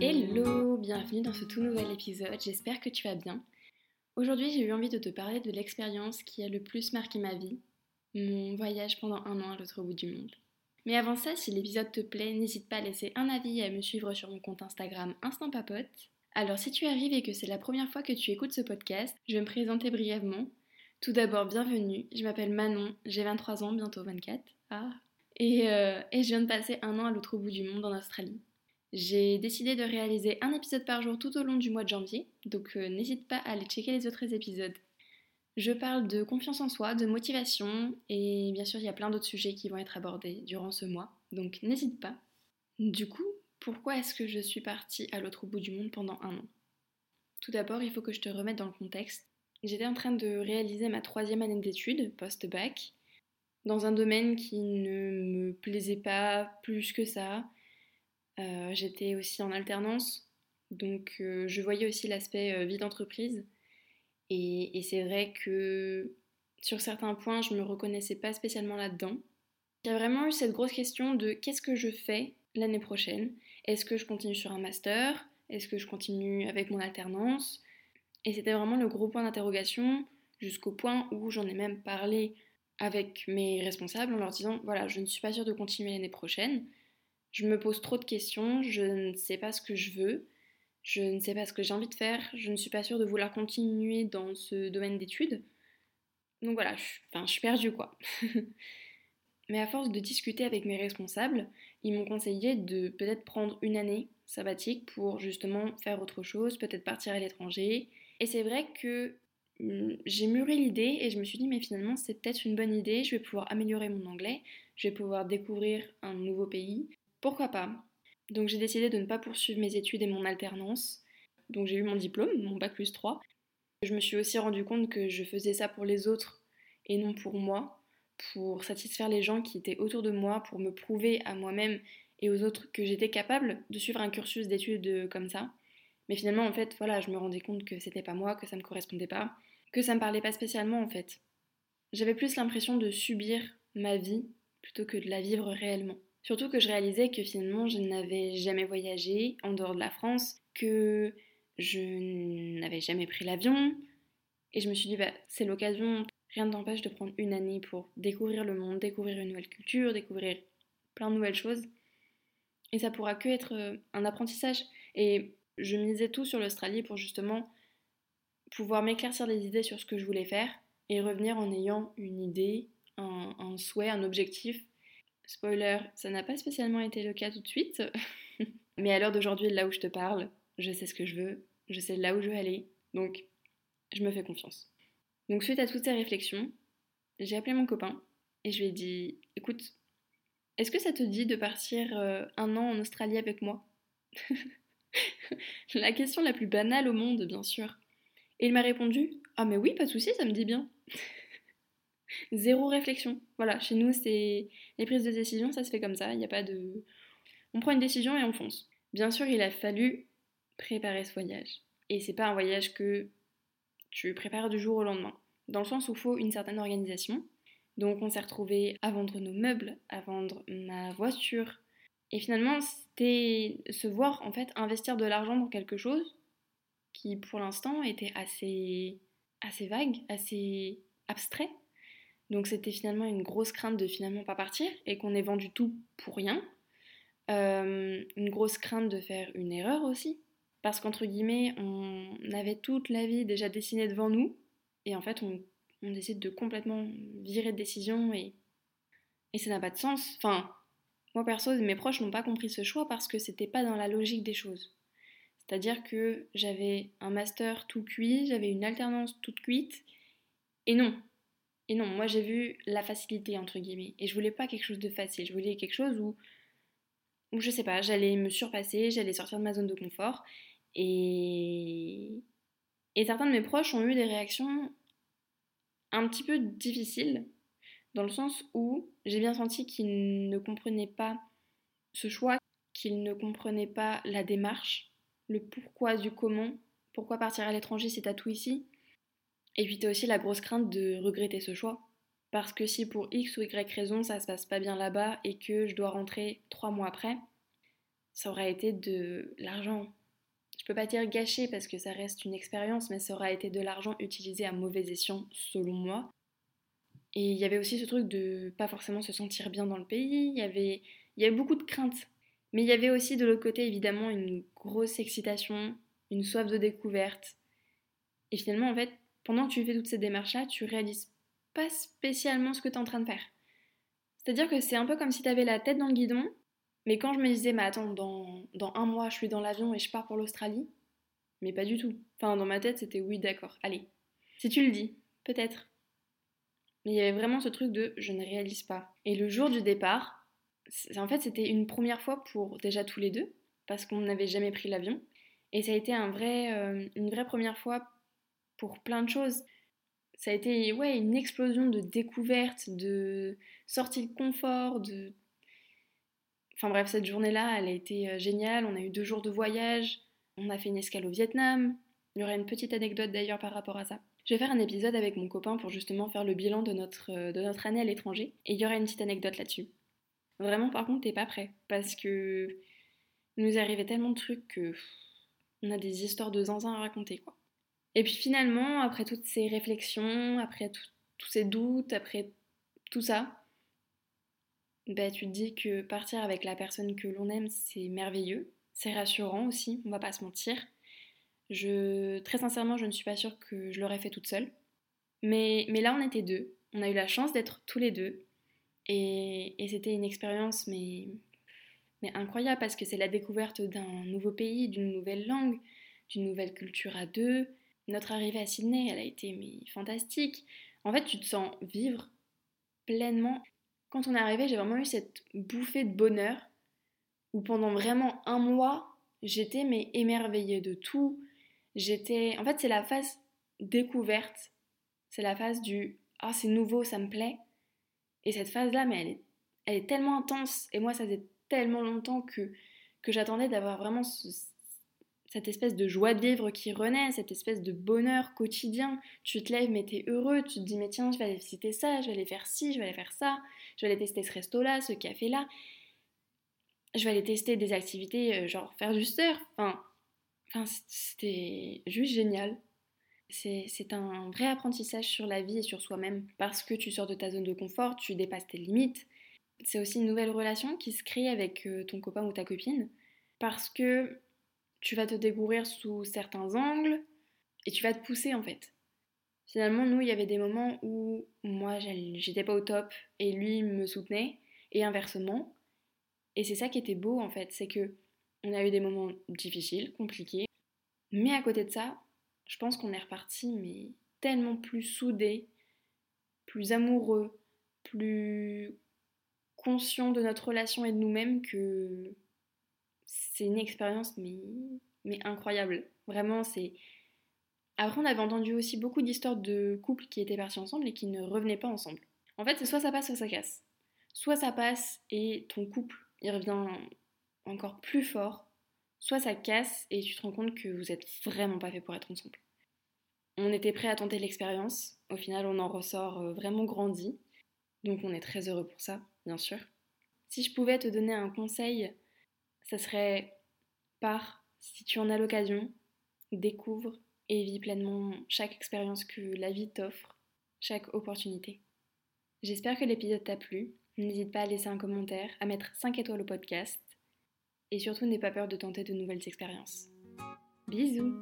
Hello, bienvenue dans ce tout nouvel épisode, j'espère que tu vas bien. Aujourd'hui j'ai eu envie de te parler de l'expérience qui a le plus marqué ma vie, mon voyage pendant un an à l'autre bout du monde. Mais avant ça, si l'épisode te plaît, n'hésite pas à laisser un avis et à me suivre sur mon compte Instagram Instant Papote. Alors si tu arrives et que c'est la première fois que tu écoutes ce podcast, je vais me présenter brièvement. Tout d'abord, bienvenue, je m'appelle Manon, j'ai 23 ans, bientôt 24. Ah. Et, euh, et je viens de passer un an à l'autre bout du monde en Australie. J'ai décidé de réaliser un épisode par jour tout au long du mois de janvier, donc euh, n'hésite pas à aller checker les autres épisodes. Je parle de confiance en soi, de motivation, et bien sûr il y a plein d'autres sujets qui vont être abordés durant ce mois, donc n'hésite pas. Du coup, pourquoi est-ce que je suis partie à l'autre bout du monde pendant un an? Tout d'abord, il faut que je te remette dans le contexte. J'étais en train de réaliser ma troisième année d'études, post-bac, dans un domaine qui ne me plaisait pas plus que ça, euh, j'étais aussi en alternance, donc euh, je voyais aussi l'aspect euh, vie d'entreprise. Et, c'est vrai que sur certains points, je ne me reconnaissais pas spécialement là-dedans. Il y a vraiment eu cette grosse question de qu'est-ce que je fais l'année prochaine? Est-ce que je continue sur un master? Est-ce que je continue avec mon alternance? Et c'était vraiment le gros point d'interrogation jusqu'au point où j'en ai même parlé avec mes responsables en leur disant voilà, je ne suis pas sûre de continuer l'année prochaine. Je me pose trop de questions, je ne sais pas ce que je veux, je ne sais pas ce que j'ai envie de faire, je ne suis pas sûre de vouloir continuer dans ce domaine d'études. Donc voilà, je, enfin, je suis perdue quoi. Mais à force de discuter avec mes responsables, ils m'ont conseillé de peut-être prendre une année sabbatique pour justement faire autre chose, peut-être partir à l'étranger. Et c'est vrai que hum, j'ai mûri l'idée et je me suis dit mais finalement c'est peut-être une bonne idée, je vais pouvoir améliorer mon anglais, je vais pouvoir découvrir un nouveau pays, pourquoi pas Donc j'ai décidé de ne pas poursuivre mes études et mon alternance. Donc j'ai eu mon diplôme, mon bac plus 3. Je me suis aussi rendu compte que je faisais ça pour les autres et non pour moi, pour satisfaire les gens qui étaient autour de moi, pour me prouver à moi-même et aux autres que j'étais capable de suivre un cursus d'études comme ça. Mais finalement, en fait, voilà, je me rendais compte que c'était pas moi, que ça me correspondait pas, que ça me parlait pas spécialement en fait. J'avais plus l'impression de subir ma vie plutôt que de la vivre réellement. Surtout que je réalisais que finalement je n'avais jamais voyagé en dehors de la France, que je n'avais jamais pris l'avion. Et je me suis dit, bah, c'est l'occasion, rien ne t'empêche de prendre une année pour découvrir le monde, découvrir une nouvelle culture, découvrir plein de nouvelles choses. Et ça pourra que être euh, un apprentissage. Et je misais tout sur l'Australie pour justement pouvoir m'éclaircir les idées sur ce que je voulais faire et revenir en ayant une idée, un souhait, un objectif Spoiler, ça n'a pas spécialement été le cas tout de suite. Mais à l'heure d'aujourd'hui, là où je te parle, je sais ce que je veux, je sais là où je veux aller, donc je me fais confiance. Donc suite à toutes ces réflexions, j'ai appelé mon copain et je lui ai dit écoute, est-ce que ça te dit de partir euh, un an en Australie avec moi? La question la plus banale au monde, bien sûr. Et il m'a répondu ah mais oui, pas de souci, ça me dit bien. Zéro réflexion. Voilà, chez nous, c'est les prises de décision, ça se fait comme ça. Il n'y a pas de. On prend une décision et on fonce. Bien sûr, il a fallu préparer ce voyage. Et c'est pas un voyage que tu prépares du jour au lendemain. Dans le sens où il faut une certaine organisation. Donc on s'est retrouvé à vendre nos meubles, à vendre ma voiture. Et finalement, c'était se voir en fait investir de l'argent dans quelque chose qui pour l'instant était assez assez vague, assez abstrait. Donc c'était finalement une grosse crainte de finalement pas partir et qu'on ait vendu tout pour rien. Euh, une grosse crainte de faire une erreur aussi. Parce qu'entre guillemets, on avait toute la vie déjà dessinée devant nous. Et en fait, on, décide de complètement virer de décision et, et ça n'a pas de sens. Enfin, moi perso, mes proches n'ont pas compris ce choix parce que c'était pas dans la logique des choses. C'est-à-dire que j'avais un master tout cuit, j'avais une alternance toute cuite. Et non, et non, moi j'ai vu la facilité entre guillemets. Et je voulais pas quelque chose de facile. Je voulais quelque chose où, où je sais pas, j'allais me surpasser, j'allais sortir de ma zone de confort. Et, certains de mes proches ont eu des réactions un petit peu difficiles, dans le sens où j'ai bien senti qu'ils ne comprenaient pas ce choix, qu'ils ne comprenaient pas la démarche, le pourquoi du comment, pourquoi partir à l'étranger si t'as tout ici, et puis t'as aussi la grosse crainte de regretter ce choix. Parce que si pour X ou Y raison ça se passe pas bien là-bas et que je dois rentrer trois mois après, ça aurait été de l'argent. Je peux pas dire gâché parce que ça reste une expérience, mais ça aurait été de l'argent utilisé à mauvais escient, selon moi. Et il y avait aussi ce truc de pas forcément se sentir bien dans le pays, il y avait, il y avait beaucoup de craintes. Mais il y avait aussi de l'autre côté évidemment une grosse excitation, une soif de découverte. Et finalement, en fait, pendant que tu fais toutes ces démarches-là, tu réalises pas spécialement ce que tu es en train de faire. C'est-à-dire que c'est un peu comme si tu avais la tête dans le guidon, mais quand je me disais, mais attends, dans, dans un mois, je suis dans l'avion et je pars pour l'Australie, mais pas du tout. Enfin, dans ma tête, c'était oui, d'accord, allez. Si tu le dis, peut-être. Mais il y avait vraiment ce truc de je ne réalise pas. Et le jour du départ, en fait, c'était une première fois pour déjà tous les deux, parce qu'on n'avait jamais pris l'avion. Et ça a été un vrai, euh, une vraie première fois pour plein de choses. Ça a été ouais, une explosion de découvertes, de sortie de confort, de... Enfin bref, cette journée-là, elle a été euh, géniale. On a eu deux jours de voyage, on a fait une escale au Vietnam. Il y aura une petite anecdote d'ailleurs par rapport à ça. Je vais faire un épisode avec mon copain pour justement faire le bilan de notre, euh, année à l'étranger. Et il y aura une petite anecdote là-dessus. Vraiment, par contre, t'es pas prêt. Parce que il nous arrivait tellement de trucs que on a des histoires de zinzin à raconter, quoi. Et puis finalement, après toutes ces réflexions, après tous ces doutes, après tout ça, bah, tu te dis que partir avec la personne que l'on aime, c'est merveilleux, c'est rassurant aussi, on va pas se mentir. Très sincèrement, je ne suis pas sûre que je l'aurais fait toute seule. Mais, là, on était deux. On a eu la chance d'être tous les deux. Et, c'était une expérience, mais incroyable parce que c'est la découverte d'un nouveau pays, d'une nouvelle langue, d'une nouvelle culture à deux. Notre arrivée à Sydney, elle a été mais, fantastique. En fait, tu te sens vivre pleinement. Quand on est arrivé, j'ai vraiment eu cette bouffée de bonheur où pendant vraiment un mois, j'étais mais émerveillée de tout. J'étais, en fait, c'est la phase découverte. C'est la phase du ah c'est nouveau, ça me plaît. Et cette phase-là, mais elle est, elle est tellement intense. Et moi, ça faisait tellement longtemps que, que j'attendais d'avoir vraiment cette espèce de joie de vivre qui renaît, cette espèce de bonheur quotidien. Tu te lèves, mais t'es heureux, tu te dis, mais tiens, je vais aller visiter ça, je vais aller faire ci, je vais aller faire ça, je vais aller tester ce resto-là, ce café-là. Je vais aller tester des activités, euh, genre faire du surf. Enfin, enfin c'était juste génial. C'est un vrai apprentissage sur la vie et sur soi-même parce que tu sors de ta zone de confort, tu dépasses tes limites, c'est aussi une nouvelle relation qui se crée avec euh, ton copain ou ta copine parce que tu vas te découvrir sous certains angles et tu vas te pousser en fait. Finalement, nous, il y avait des moments où moi, j'étais pas au top et lui me soutenait et inversement. Et c'est ça qui était beau en fait, c'est que on a eu des moments difficiles, compliqués, mais à côté de ça, je pense qu'on est reparti mais tellement plus soudés, plus amoureux, plus conscient de notre relation et de nous-mêmes que c'est une expérience mais, incroyable. Vraiment, c'est... Après, on avait entendu aussi beaucoup d'histoires de couples qui étaient partis ensemble et qui ne revenaient pas ensemble. En fait, c'est soit ça passe, soit ça casse. Soit ça passe et ton couple, il revient encore plus fort, soit ça casse et tu te rends compte que vous êtes vraiment pas fait pour être ensemble. On était prêt à tenter l'expérience, au final on en ressort euh, vraiment grandi, donc on est très heureux pour ça bien sûr. Si je pouvais te donner un conseil, ça serait pars si tu en as l'occasion, découvre et vis pleinement chaque expérience que la vie t'offre, chaque opportunité. J'espère que l'épisode t'a plu. N'hésite pas à laisser un commentaire, à mettre 5 étoiles au podcast et surtout n'aie pas peur de tenter de nouvelles expériences. Bisous